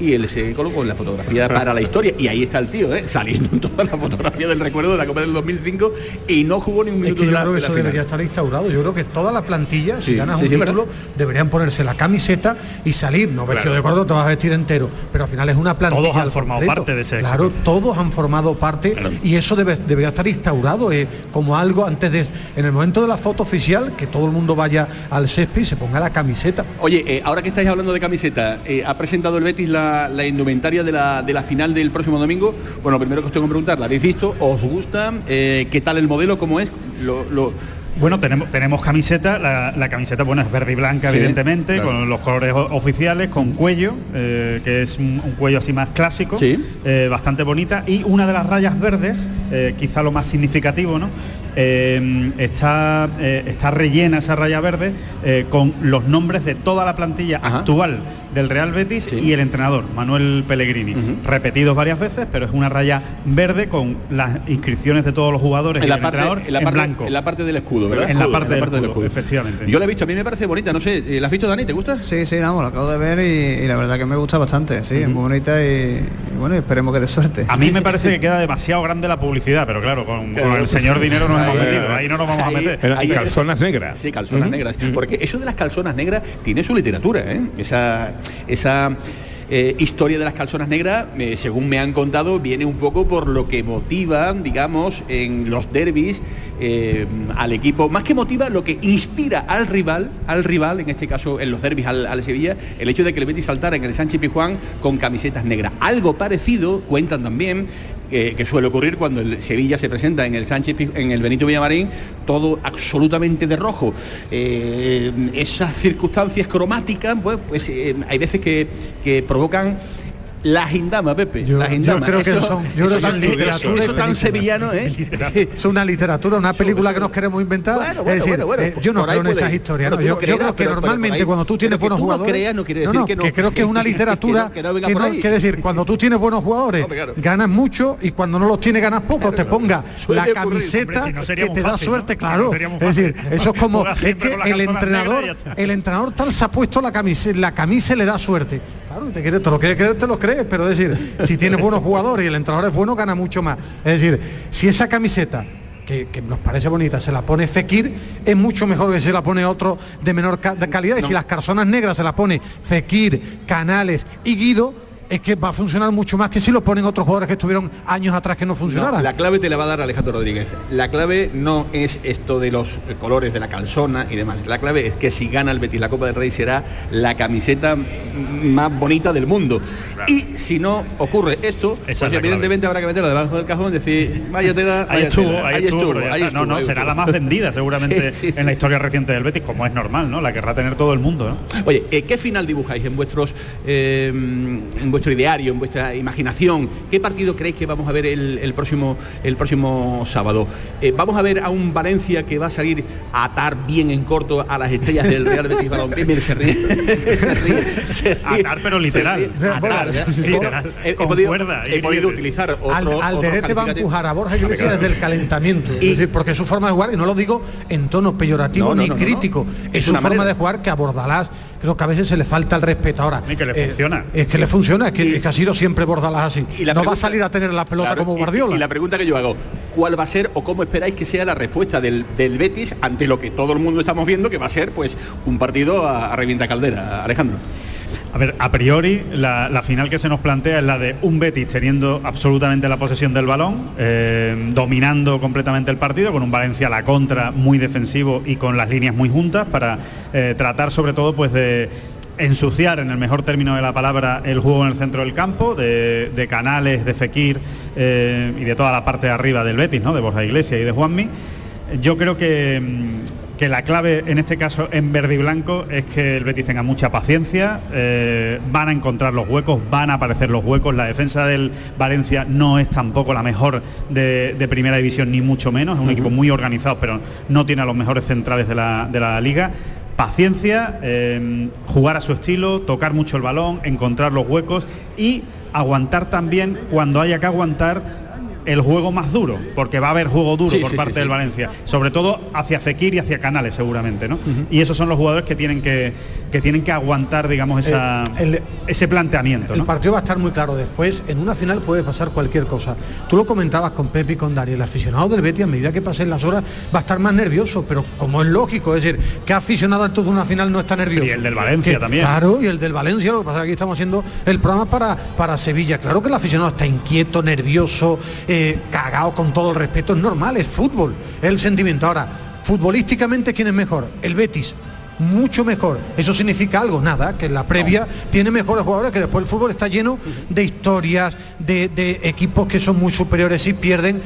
y él se colocó en la fotografía para la historia, y ahí está el tío, ¿eh? saliendo en toda la fotografía del recuerdo de la Copa del 2005, y no jugó ni un Es minuto que de yo la, creo que de la eso final. debería estar instaurado. Yo creo que toda la plantilla, Sí, si ganas sí, un sí, título, deberían ponerse la camiseta y salir. No vestido Claro. de cordón, te vas a vestir entero. Pero al final es una plantilla. Todos han formado completo. parte de ese Claro, éxito. todos han formado parte y eso debe, debería estar instaurado eh, como algo antes de. En el momento de la foto oficial, que todo el mundo vaya al césped y se ponga la camiseta. Oye, eh, ahora que estáis hablando de camiseta, eh, ha presentado el Betis la, la indumentaria de la, de la final del próximo domingo. Bueno, lo primero que os tengo que preguntar, ¿la habéis visto? ¿Os gusta? Eh, ¿Qué tal el modelo? ¿Cómo es? Lo, lo- Bueno, tenemos, tenemos camiseta, la, la camiseta bueno es verde y blanca Sí, evidentemente, claro. con los colores oficiales, con cuello, eh, que es un, un cuello así más clásico, Sí. eh, bastante bonita, y una de las rayas verdes, eh, quizá lo más significativo, ¿no? Está, está rellena esa raya verde con los nombres de toda la plantilla actual del Real Betis y el entrenador, Manuel Pellegrini, repetidos varias veces, pero es una raya verde con las inscripciones de todos los jugadores en, y la el parte, entrenador en, la en parte, blanco. en la parte del escudo, ¿verdad? En la Escudo, parte del escudo, efectivamente. Yo la he visto, a mí me parece bonita, no sé, eh, ¿la has visto Dani? ¿Te gusta? Sí, sí, vamos, lo acabo de ver y, y la verdad que me gusta bastante, sí, es muy bonita y, y bueno, esperemos que dé suerte. A mí me parece que queda demasiado grande la publicidad, pero claro, con, con el señor dinero nos hemos metido, ahí no nos vamos a meter. ahí- calzonas negras. Sí, calzonas negras. Porque eso de las calzonas negras tiene su literatura, ¿eh? Esa, esa eh, historia de las calzonas negras, eh, según me han contado, viene un poco por lo que motiva, digamos, en los derbis eh, al equipo. Más que motiva, lo que inspira al rival, al rival, en este caso en los derbis al, al Sevilla, el hecho de que el Betis saltara en el Sánchez Pizjuán con camisetas negras. Algo parecido, cuentan también, que suele ocurrir cuando el Sevilla se presenta en el Sánchez en el Benito Villamarín todo absolutamente de rojo. Eh, esas circunstancias cromáticas pues, pues, eh, hay veces que, que provocan la gindama Pepe Yo, la yo gindama. creo que Eso- son, yo creo eso tan- es literatura. eso tan sevillano ¿eh? Es una literatura, una película que nos queremos inventar. Bueno, bueno, es decir, bueno, eh, yo no creo en esas historias. bueno, no, yo, no creo que pero- normalmente ahí- cuando tú tienes buenos tú no jugadores. creas no quiere decir que no. creo que es una literatura. Que no- que no venga que por no- ahí. que decir, cuando tú tienes buenos jugadores, claro. ganas mucho y cuando no los tienes ganas poco. te ponga la camiseta no que te da suerte, ¿no? Claro. no es decir, eso es como el entrenador, el entrenador tal se ha puesto la camisa, la camisa le da suerte. Claro, te, quieres, te lo quieres creer, te lo crees, pero es decir, si tienes buenos jugadores y el entrenador es bueno, gana mucho más. Es decir, si esa camiseta que, que nos parece bonita, se la pone Fekir, es mucho mejor que se la pone otro de menor ca- de calidad. Y si las calzonas negras se las pone Fekir, Canales y Guido, es que va a funcionar mucho más que si lo ponen otros jugadores que estuvieron años atrás que no funcionaran. la clave te la va a dar Alejandro Rodríguez. La clave no es esto de los colores de la calzona y demás. La clave es que si gana el Betis la Copa del Rey será la camiseta más bonita del mundo. Y si no ocurre esto, pues evidentemente habrá que meterla debajo del cajón y decir, vaya tela, ahí estuvo, ahí estuvo, no, no, será la más vendida seguramente en la historia reciente del Betis, como es normal, ¿no? La querrá tener todo el mundo. Oye, eh, ¿qué final dibujáis en vuestros eh, en vuestro ideario, en vuestra imaginación? ¿Qué partido creéis que vamos a ver el, próximo el próximo sábado? Eh, vamos a ver a un Valencia que va a salir a atar bien en corto a las estrellas del Real Betis Balompié. Mire, se ríe, se ríe, se ríe, Atar, pero literal. Atar, literal. He, podido, he podido utilizar otro, al, al va a empujar a Borja Iglesias desde el calentamiento. es decir, porque es su forma de jugar, y no lo digo en tono peyorativo ni crítico, es, su forma de jugar que a Bordalás creo que a veces se le falta el respeto ahora. Y que le funciona. Es que le funciona, es que, ha sido siempre Bordalás así. Y no va a salir a tener la pelota como Guardiola. Y, la pregunta que yo hago, ¿cuál va a ser o cómo esperáis que sea la respuesta del, Betis ante lo que todo el mundo estamos viendo que va a ser pues un partido a, a revienta caldera, Alejandro? A ver, a priori la, final que se nos plantea es la de un Betis teniendo absolutamente la posesión del balón, eh, dominando completamente el partido, con un Valencia a la contra muy defensivo y con las líneas muy juntas para eh, tratar sobre todo pues de ensuciar en el mejor término de la palabra el juego en el centro del campo, de, Canales, de Fekir eh, y de toda la parte de arriba del Betis, ¿no? de Borja Iglesias y de Juanmi. Yo creo que mm, que la clave en este caso en verde y blanco es que el Betis tenga mucha paciencia, eh, van a encontrar los huecos, van a aparecer los huecos, la defensa del Valencia no es tampoco la mejor de, primera división ni mucho menos, es un equipo muy organizado pero no tiene a los mejores centrales de la, liga paciencia, eh, jugar a su estilo, tocar mucho el balón, encontrar los huecos y aguantar también cuando haya que aguantar el juego más duro, porque va a haber juego duro por parte del Valencia, sobre todo hacia Fekir y hacia Canales seguramente, ¿no? Y esos son los jugadores que tienen que, que tienen que aguantar, digamos, esa, ese planteamiento. El partido va a estar muy claro después, en una final puede pasar cualquier cosa. Tú lo comentabas con Pepe y con Dari, el aficionado del Betis a medida que pasen las horas va a estar más nervioso, pero como es lógico, es decir, que aficionado a toda una final no está nervioso. Y el del Valencia también. Claro, y el del Valencia, lo que pasa es que aquí estamos haciendo el programa para, para Sevilla. Claro que el aficionado está inquieto, nervioso, eh, cagado con todo el respeto, es normal, es fútbol, es el sentimiento. Ahora, futbolísticamente, ¿quién es mejor? El Betis mucho mejor. ¿Eso significa algo? Nada, que la previa tiene mejores jugadores, que después el fútbol está lleno de historias, de, equipos que son muy superiores y pierden.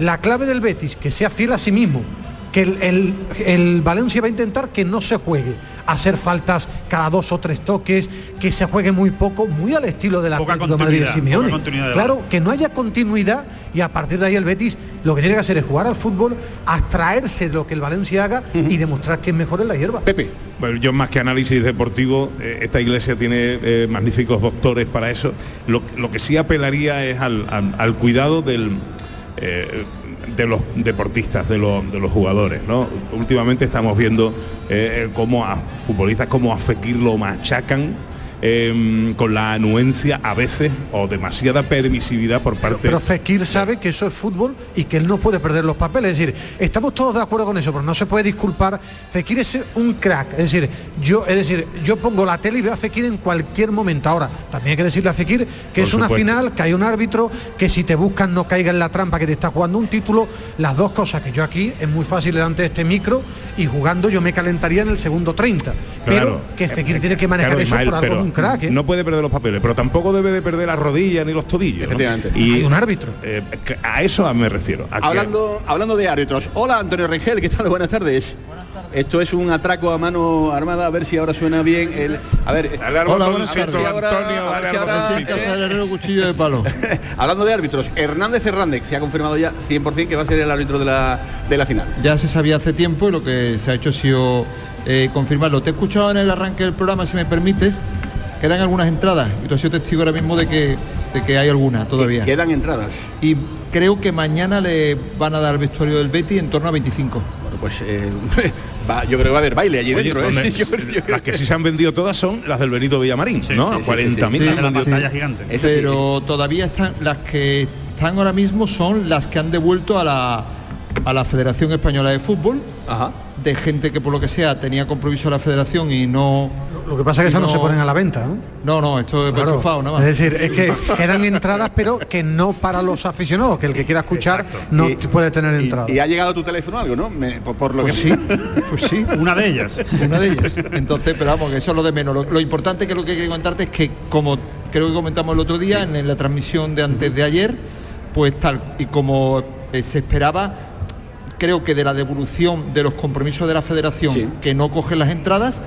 La clave del Betis, que sea fiel a sí mismo, que el, el, Valencia va a intentar que no se juegue, hacer faltas cada dos o tres toques, que se juegue muy poco, muy al estilo de la Atlético de Madrid de Simeone. Claro, que no haya continuidad y a partir de ahí el Betis lo que tiene que hacer es jugar al fútbol, abstraerse de lo que el Valencia haga y demostrar que es mejor en la hierba. Pepe. Bueno, yo más que análisis deportivo, eh, esta iglesia tiene eh, magníficos doctores para eso. Lo, que sí apelaría es al, cuidado del... Eh, de los deportistas, de los, de los jugadores. ¿no? Últimamente estamos viendo eh, cómo a futbolistas como a Fekir machacan Em, con la anuencia a veces o demasiada permisividad por parte pero, pero Fekir sabe que eso es fútbol y que él no puede perder los papeles. Es decir estamos todos de acuerdo con eso pero no se puede disculpar. Fekir es un crack. Es decir yo es decir yo pongo la tele y veo a Fekir en cualquier momento. Ahora también hay que decirle a Fekir que es una final que hay un árbitro que si te buscan no caiga en la trampa que te está jugando un título. Las dos cosas que yo aquí es muy fácil delante de este micro y jugando yo me calentaría en el segundo 30 pero que Fekir tiene que manejar eso por algo ¿eh? No puede perder los papeles, pero tampoco debe de perder las rodillas ni los tobillos. Y un árbitro. Eh, a eso me refiero. hablando, hablando de árbitros. Hola Antonio Rengel, ¿qué tal? Buenas tardes. Esto es un atraco a mano armada, a ver si ahora suena bien el. A ver, hola, buenas tardes. Antonio, cuchillo de palo. Hablando de árbitros, Hernández Hernández se ha confirmado ya 100% que va a ser el árbitro de la, de la final. Ya se sabía hace tiempo y lo que se ha hecho ha sido eh, confirmarlo. Te he escuchado en el arranque del programa, si me permites, quedan algunas entradas y tú has sido testigo ahora mismo de que, de que hay algunas todavía. Quedan entradas. Y creo que mañana le van a dar el vestuario del Betty en torno a 25. Bueno, pues eh, yo creo que va a haber baile allí dentro. ¿eh? las que sí se han vendido todas son las del Benito Villamarín, ¿no? 40.000 gigante. Pero todavía están las que están ahora mismo son las que han devuelto a la a la Federación Española de Fútbol, de gente que por lo que sea tenía compromiso a la federación y no Lo que pasa es que esas no, se ponen a la venta, ¿no? No, no, esto es Claro. nada más. Es decir, es que quedan entradas, pero que no para los aficionados, que el que quiera escuchar no Y- puede tener entrada. Y ha llegado a tu teléfono algo, ¿no? Me- por, por lo Pues que sí, pues sí. Una de ellas. Una de ellas. Entonces, pero vamos, que eso es lo de menos. Lo, lo importante que lo que quiero comentarte es que, como creo que comentamos el otro día en, en la transmisión de antes de ayer, pues tal y como eh, se esperaba, creo que de la devolución de los compromisos de la federación que no cogen las entradas,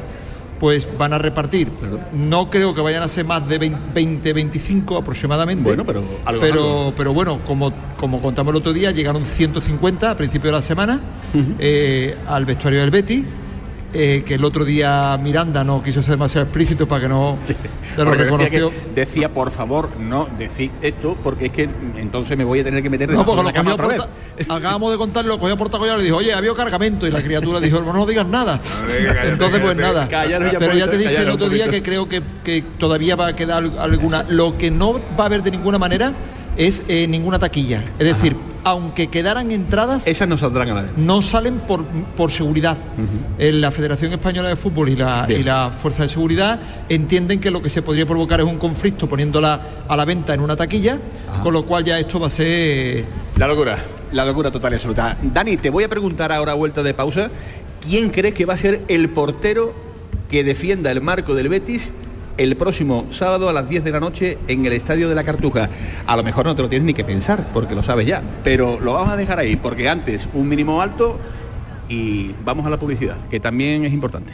pues van a repartir. No creo que vayan a ser más de 20, 25 aproximadamente. Bueno, pero algo, pero, algo. pero bueno, como, como contamos el otro día, llegaron 150 a principio de la semana eh, al vestuario del Betty. Eh, que el otro día Miranda no quiso ser demasiado explícito para que no te lo decía, reconoció. que- decía, por favor, no decir esto, porque es que entonces me voy a tener que meter No, debajo porque de la cama otra vez. acabamos de contarlo, lo cogió por tacollado y le dijo, oye, había cargamento y la criatura dijo, no, no digas nada. Entonces pues nada. Pero ya te dije el otro día que creo que, que todavía va a quedar al- alguna. Lo que no va a haber de ninguna manera es eh, ninguna taquilla. Es decir, aunque quedaran entradas, esas no saldrán a la. No salen por, por seguridad. Eh, La Federación Española de Fútbol y la, Bien. y la Fuerza de Seguridad entienden que lo que se podría provocar es un conflicto poniéndola a la venta en una taquilla, con lo cual ya esto va a ser La locura, la locura total y absoluta. Dani, te voy a preguntar ahora vuelta de pausa, ¿quién crees que va a ser el portero que defienda el marco del Betis el próximo sábado a las 10 de la noche en el Estadio de la Cartuja? A lo mejor no te lo tienes ni que pensar, porque lo sabes ya, pero lo vamos a dejar ahí, porque antes un mínimo alto y vamos a la publicidad, que también es importante.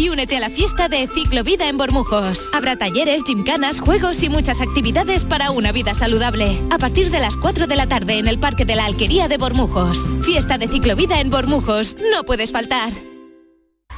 y únete a la fiesta de Ciclovida en Bormujos. Habrá talleres, gimcanas, juegos y muchas actividades para una vida saludable. A partir de las 4 de la tarde en el Parque de la Alquería de Bormujos. Fiesta de Ciclovida en Bormujos. No puedes faltar.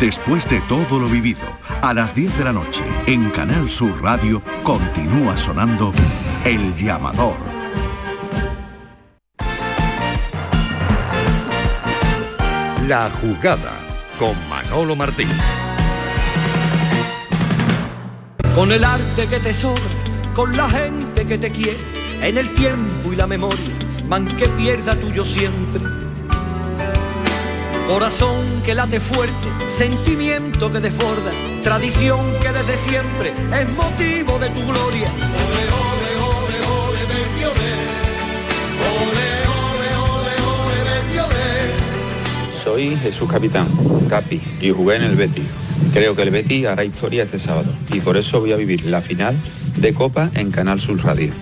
Después de todo lo vivido, a las 10 de la noche, en Canal Sur Radio, continúa sonando El llamador. La jugada con Manolo Martín. Con el arte que te sobra, con la gente que te quiere, en el tiempo y la memoria, man que pierda tuyo siempre. Corazón que late fuerte, sentimiento que desborda, tradición que desde siempre es motivo de tu gloria. Ole, ole, ole, ole, ole. Ole, ole, ole. Soy Jesús Capitán, Capi, y jugué en el Betis. Creo que el Betis hará historia este sábado y por eso voy a vivir la final de Copa en Canal Sur Radio.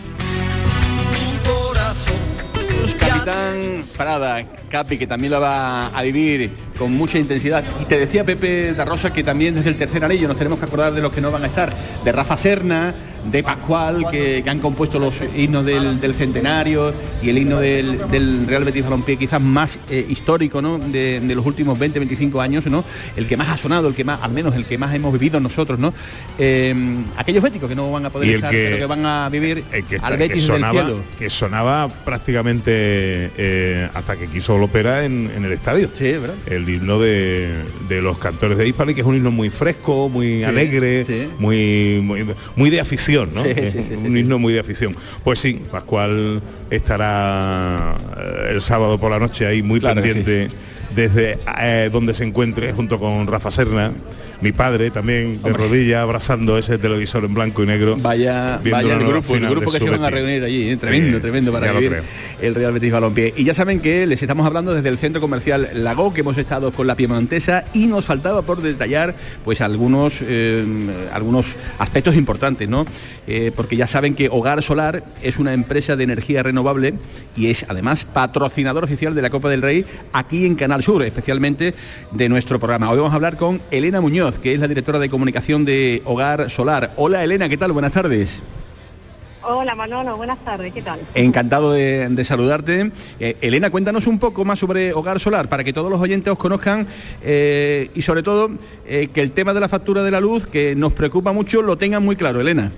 Capitán Prada, Capi, que también la va a vivir con mucha intensidad. Y te decía Pepe da Rosa que también desde el tercer anillo nos tenemos que acordar de los que no van a estar, de Rafa Serna, de Pascual, que, han compuesto los himnos del, centenario y el himno del, Real Betis Balompié, quizás más eh, histórico ¿no? de, los últimos 20, 25 años, ¿no? el que más ha sonado, el que más, al menos el que más hemos vivido nosotros, ¿no? Eh, aquellos béticos que no van a poder estar, que, pero que van a vivir al Betis que sonaba, del cielo. Que sonaba prácticamente eh, hasta que quiso Lopera en, en el estadio. Sí, ¿verdad? El himno de, los cantores de Hispali, que es un himno muy fresco, muy alegre, Muy, muy, muy de afición un himno muy de afición. Pues sí, Pascual estará eh, el sábado por la noche ahí muy pendiente desde eh, donde se encuentre junto con Rafa Serna mi padre también de rodilla abrazando ese televisor en blanco y negro. Vaya, vaya el grupo, el grupo que se van a reunir allí, ¿eh? tremendo, tremendo para vivir el Real Betis Balompié. Y ya saben que les estamos hablando desde el centro comercial Lago, que hemos estado con la Piemontesa y nos faltaba por detallar pues algunos eh, algunos aspectos importantes, ¿no? Eh, porque ya saben que Hogar Solar es una empresa de energía renovable y es además patrocinador oficial de la Copa del Rey aquí en Canal Sur, especialmente de nuestro programa. Hoy vamos a hablar con Elena Muñoz que es la directora de comunicación de Hogar Solar. Hola Elena, ¿qué tal? Buenas tardes. Hola Manolo, buenas tardes, ¿qué tal? Encantado de, saludarte. Eh, Elena, cuéntanos un poco más sobre Hogar Solar para que todos los oyentes os conozcan eh, y sobre todo eh, que el tema de la factura de la luz, que nos preocupa mucho, lo tengan muy claro, Elena.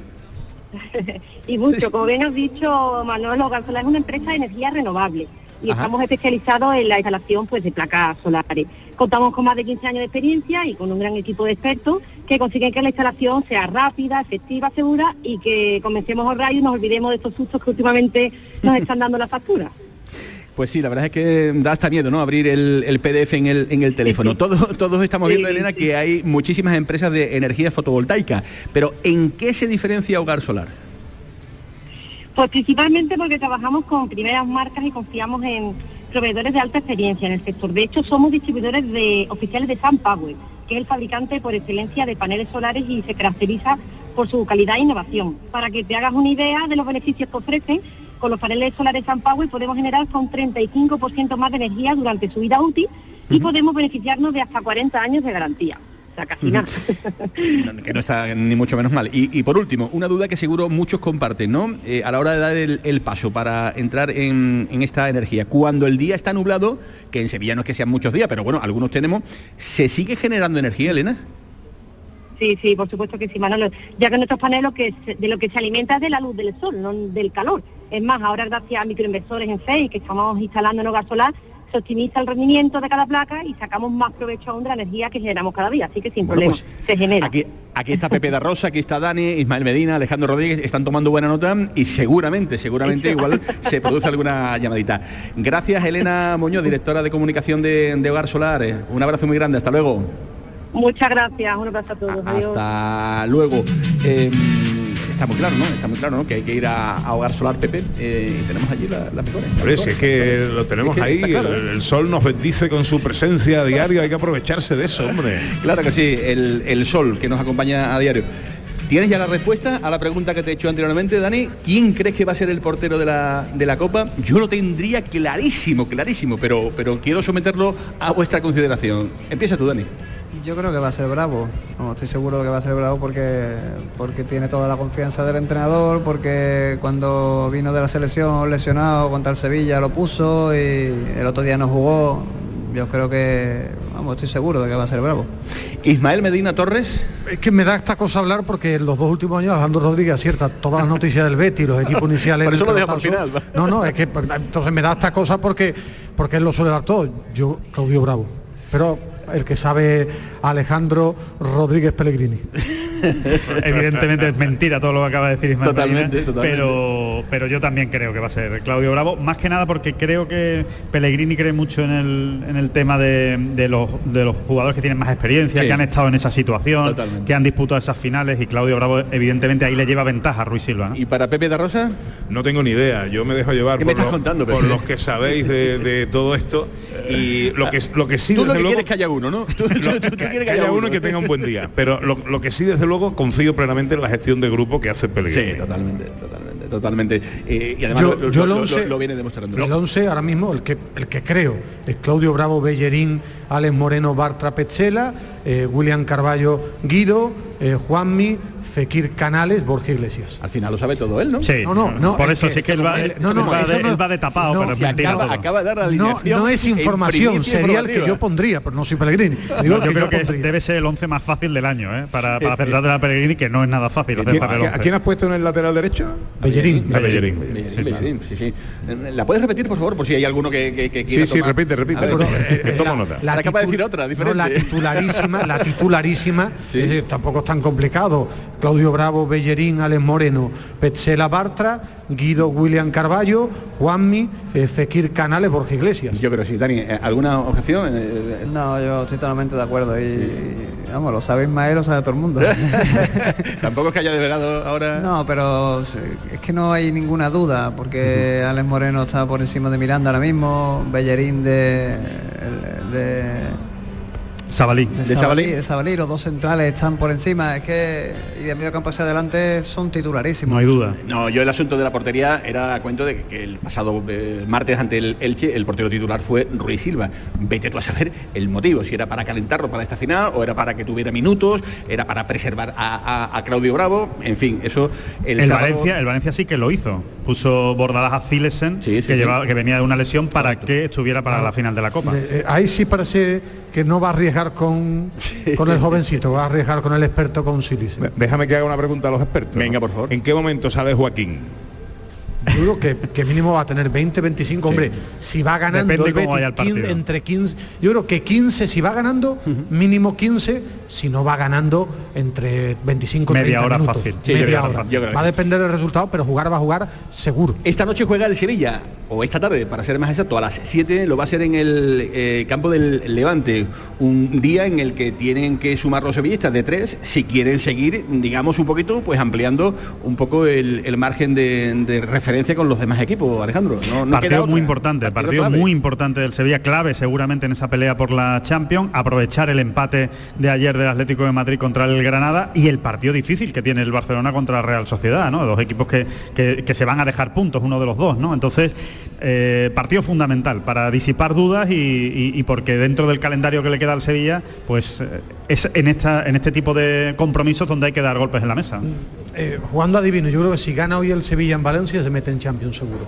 y mucho, como bien has dicho Manolo, Hogar Solar es una empresa de energía renovable y estamos especializados en la instalación pues, de placas solares. Contamos con más de 15 años de experiencia y con un gran equipo de expertos que consiguen que la instalación sea rápida, efectiva, segura y que comencemos a ahorrar y nos olvidemos de estos sustos que últimamente nos están dando la factura. Pues sí, la verdad es que da hasta miedo, ¿no? Abrir el, PDF en el, en el teléfono. Todos, todos estamos viendo, Elena, que hay muchísimas empresas de energía fotovoltaica. Pero ¿en qué se diferencia Hogar Solar? Pues principalmente porque trabajamos con primeras marcas y confiamos en proveedores de alta experiencia en el sector. De hecho, somos distribuidores de oficiales de Sun Power, que es el fabricante por excelencia de paneles solares y se caracteriza por su calidad e innovación. Para que te hagas una idea de los beneficios que ofrecen, con los paneles solares Sun Power podemos generar hasta un 35% más de energía durante su vida útil y podemos beneficiarnos de hasta 40 años de garantía casi nada. que no está ni mucho menos mal. Y, por último, una duda que seguro muchos comparten, ¿no? Eh, a la hora de dar el, paso para entrar en, esta energía, cuando el día está nublado, que en Sevilla no es que sean muchos días, pero bueno, algunos tenemos, ¿se sigue generando energía, Elena? Sí, sí, por supuesto que sí, Manolo. Ya que nuestros paneles que de lo que se alimenta es de la luz del sol, no del calor. Es más, ahora gracias a microinversores en FEI que estamos instalando en hogar solar, se optimiza el rendimiento de cada placa y sacamos más provecho aún de la energía que generamos cada día, así que sin problema, pues, se genera. Aquí, aquí está Pepe da Rosa, aquí está Dani, Ismael Medina, Alejandro Rodríguez, están tomando buena nota y seguramente, seguramente igual se produce alguna llamadita. Gracias Elena Muñoz, directora de comunicación de, Hogar Solar. Un abrazo muy grande, hasta luego. Muchas gracias, un abrazo a todos. Hasta luego. Em, está muy claro, ¿no? Está muy claro, ¿no? Que hay que ir a, Hogar Solar Pepe eh, y tenemos allí las la mejores. ver, si es que lo tenemos ahí, ¿eh? el, sol nos bendice con su presencia a diario, hay que aprovecharse de eso, hombre. Claro que sí, el, sol que nos acompaña a diario. ¿Tienes ya la respuesta a la pregunta que te he hecho anteriormente, Dani? ¿Quién crees que va a ser el portero de la, de la Copa? Yo lo tendría clarísimo, clarísimo, pero, pero quiero someterlo a vuestra consideración. Empieza tú, Dani. Yo creo que va a ser bravo. No, estoy seguro de que va a ser bravo porque, porque tiene toda la confianza del entrenador, porque cuando vino de la selección lesionado contra el Sevilla lo puso y el otro día no jugó. Yo creo que, vamos, estoy seguro de que va a ser bravo. Ismael Medina Torres. Es que me da esta cosa hablar porque en los dos últimos años Alejandro Rodríguez acierta todas las noticias del Betty, los equipos iniciales. Por eso lo deja final. No, no, es que entonces me da esta cosa porque, porque él lo suele dar todo. Yo, Claudio Bravo. Pero el que sabe Alejandro Rodríguez Pellegrini. Evidentemente es mentira todo lo que acaba de decir Ismael totalmente, Pero, pero yo también creo que va a ser Claudio Bravo, más que nada porque creo que Pellegrini cree mucho en el, tema de, los, jugadores que tienen más experiencia, que han estado en esa situación, que han disputado esas finales y Claudio Bravo evidentemente ahí le lleva ventaja a Ruiz Silva. ¿Y para Pepe de Rosa? No tengo ni idea, yo me dejo llevar por, los que sabéis de, todo esto y lo que, lo que sí... Tú lo que quieres que haya uno, ¿no? que, haya uno que tenga un buen día, pero lo, lo que sí desde luego confío plenamente en la gestión de grupo que hace Pellegrini. Sí, totalmente, totalmente, totalmente. Eh, y además Yo- lo, yo lo- el lo- once- lo viene demostrando. El 11 ahora mismo, el que, el que creo, es Claudio Bravo Bellerín, Alex Moreno Bartra Petzela, eh, William Carballo Guido, eh, Juanmi, Fekir Canales, Borja Iglesias. Al final lo sabe todo él, ¿no? Sí, No, no, no. Por eso sí que él va, el- no, no, él va eso de, no- él va de tapado, no, pero acaba, de dar la No, alineación. no es información, sería el que yo pondría, pero no soy Pellegrini. Digo Yo que creo yo que pondría. debe ser el 11 más fácil del año, ¿eh? para, para acertar de la Pellegrini, que no es nada fácil hacer ¿Quién- para el ¿A quién- 11. a quién has puesto en el lateral derecho? Bellerín. Bellerín. Bellerín, Sí, sí. Sí. ¿La puedes repetir, por favor, por si hay alguno que, que, que quiera Sí, sí, repite, repite. A ver, Pero, eh, eh, tomo nota. Ahora acaba de decir otra, diferente. la titularísima, la titularísima, tampoco tan complicado. Claudio Bravo, Bellerín, Alex Moreno, Petzela Bartra, Guido William Carballo, Juanmi, eh, Fekir Canales, Borja Iglesias. Yo creo que sí, Dani. ¿eh, ¿Alguna objeción? Eh, No, yo estoy totalmente de acuerdo y, vamos, lo sabe Ismael, lo sabe todo el mundo. Tampoco es que haya develado ahora. No, pero es que no hay ninguna duda, porque Alex Moreno está por encima de Miranda ahora mismo, Bellerín de, de, Sabalí. de Sabalí, de Sabalí, los dos centrales están por encima, es que y de medio campo hacia adelante son titularísimos. No hay duda. No, yo el asunto de la portería era a cuento de que el pasado eh, martes ante el Elche el portero titular fue Ruiz Silva. Vete tú a saber el motivo, si era para calentarlo para esta final o era para que tuviera minutos, era para preservar a, a- a Claudio Bravo, en fin, eso el, El, sábado- Valencia, el Valencia sí que lo hizo. Puso bordadas a Zilesen, sí, que, sí. llevaba- que venía de una lesión para que estuviera para la final de la Copa. Eh, eh, ahí sí parece que no va a arriesgar con, con el jovencito, va a arriesgar con el experto con Silis. Déjame que haga una pregunta a los expertos. Venga, por favor. ¿En qué momento sale Joaquín? Yo creo que, que mínimo va a tener 20, 25, hombre, si va ganando Depende el cómo Betis, vaya el 15, partido. entre 15, yo creo que 15 si va ganando, mínimo 15, si no va ganando entre 25 y Media 30 hora minutos. fácil. Sí, Media hora. fácil, Va a depender del resultado, pero jugar va a jugar seguro. Esta noche juega el Sevilla, o esta tarde, para ser más exacto, a las 7 lo va a hacer en el eh, campo del Levante. Un día en el que tienen que sumar los sevillistas de tres si quieren seguir, digamos, un poquito, pues ampliando un poco el, el margen de, de referencia con los demás equipos, Alejandro. No, no partido muy importante, partido, clave. muy importante del Sevilla, clave seguramente en esa pelea por la Champions, aprovechar el empate de ayer del Atlético de Madrid contra el Granada y el partido difícil que tiene el Barcelona contra la Real Sociedad, ¿no? Dos equipos que, que- que se van a dejar puntos, uno de los dos, ¿no? Entonces, eh, partido fundamental para disipar dudas y, y- y porque dentro del calendario que le queda al Sevilla, pues eh, es en, esta, en este tipo de compromisos donde hay que dar golpes en la mesa. Eh, jugando a divino, yo creo que si gana hoy el Sevilla en Valencia se mete en Champions seguro.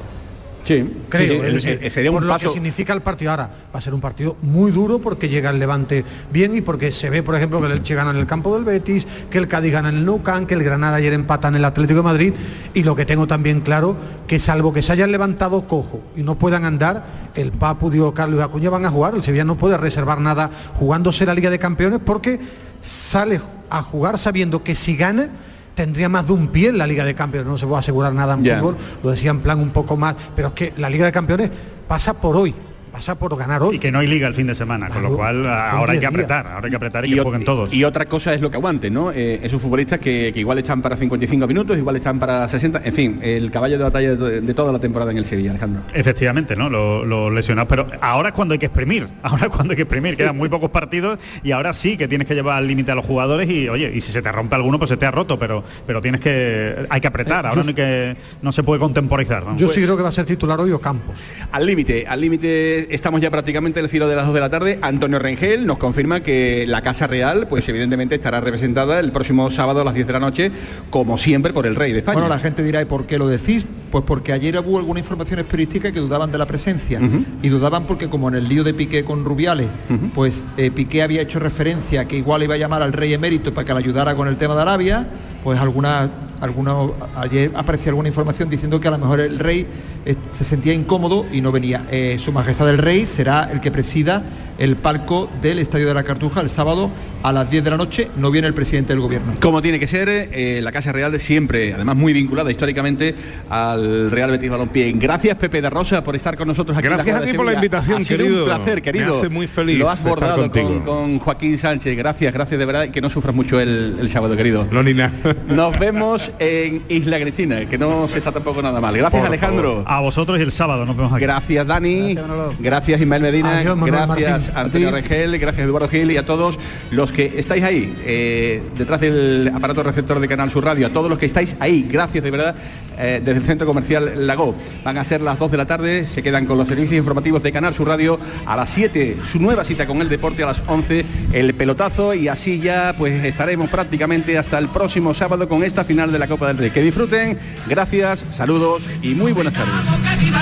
Sí, Creo, sí, decir, sería un por lo que significa el partido ahora. Va a ser un partido muy duro porque llega el Levante bien y porque se ve, por ejemplo, que el Elche gana en el campo del Betis, que el Cádiz gana en el Nou Camp, que el Granada ayer empata en el Atlético de Madrid y lo que tengo también claro, que salvo que se hayan levantado cojo y no puedan andar, el Papu, Diego Carlos y Acuña van a jugar, el Sevilla no puede reservar nada jugándose la Liga de Campeones porque sale a jugar sabiendo que si gana tendría más de un pie en la Liga de Campeones, no se puede asegurar nada en Ya. fútbol, lo decía en plan un poco más, pero es que la Liga de Campeones pasa por hoy, pasa por ganar hoy. Y que no hay liga el fin de semana, con lo cual ahora hay que apretar, ahora hay que apretar y, que ot- jueguen todos. y otra cosa es lo que aguante, ¿no? Eh, esos futbolistas que, que igual están para 55 minutos, igual están para 60, en fin, el caballo de batalla de, de toda la temporada en el Sevilla, Alejandro. Efectivamente, ¿no? Los lo lesionados. Pero ahora es cuando hay que exprimir. Ahora es cuando hay que exprimir. Quedan muy pocos partidos y ahora sí que tienes que llevar al límite a los jugadores y oye, y si se te rompe alguno, pues se te ha roto, pero, pero tienes que. hay que apretar. Eh, Ahora no hay que. no se puede contemporizar. ¿no? Yo Pues- sí creo que va a ser titular hoy o Campos. Al límite, al límite estamos ya prácticamente en el filo de las 2 de la tarde. Antonio Rengel nos confirma que la Casa Real, pues evidentemente estará representada el próximo sábado a las 10 de la noche, como siempre, por el Rey de España. Bueno, la gente dirá, ¿y por qué lo decís? Pues porque ayer hubo algunas informaciones periodísticas que dudaban de la presencia. Y dudaban porque como en el lío de Piqué con Rubiales, pues eh, Piqué había hecho referencia a que igual iba a llamar al rey emérito para que le ayudara con el tema de Arabia, pues alguna, alguna ayer aparecía alguna información diciendo que a lo mejor el rey eh, se sentía incómodo y no venía. Eh, Su Majestad el Rey será el que presida el palco del Estadio de la Cartuja el sábado a las 10 de la noche. No viene el presidente del gobierno. Como tiene que ser, eh, la Casa Real siempre, además muy vinculada históricamente al Real Betis Balompié. Gracias Pepe de Rosa por estar con nosotros aquí. en la Gracias a de ti por la invitación, ha sido querido. Un placer, Me querido. hace muy feliz Lo has bordado con Joaquín Sánchez. Gracias, gracias de verdad y que no sufras mucho el, el sábado, querido. No ni nada. Nos vemos en Isla Cristina, que no se está tampoco nada mal. Gracias Alejandro. A vosotros y el sábado nos vemos aquí. Gracias Dani. Gracias, Ismael Medina. gracias Antonio Regel. Gracias Eduardo Gil y a todos los que estáis ahí eh, detrás del aparato receptor de Canal Sur Radio. A todos los que estáis ahí. Gracias de verdad eh, desde el centro comercial Lago. Van a ser las 2 de la tarde. Se quedan con los servicios informativos de Canal Sur Radio a las 7. Su nueva cita con el deporte a las 11. El pelotazo y así ya pues estaremos prácticamente hasta el próximo sábado con esta final de la Copa del Rey. Que disfruten, gracias, saludos y muy buenas tardes.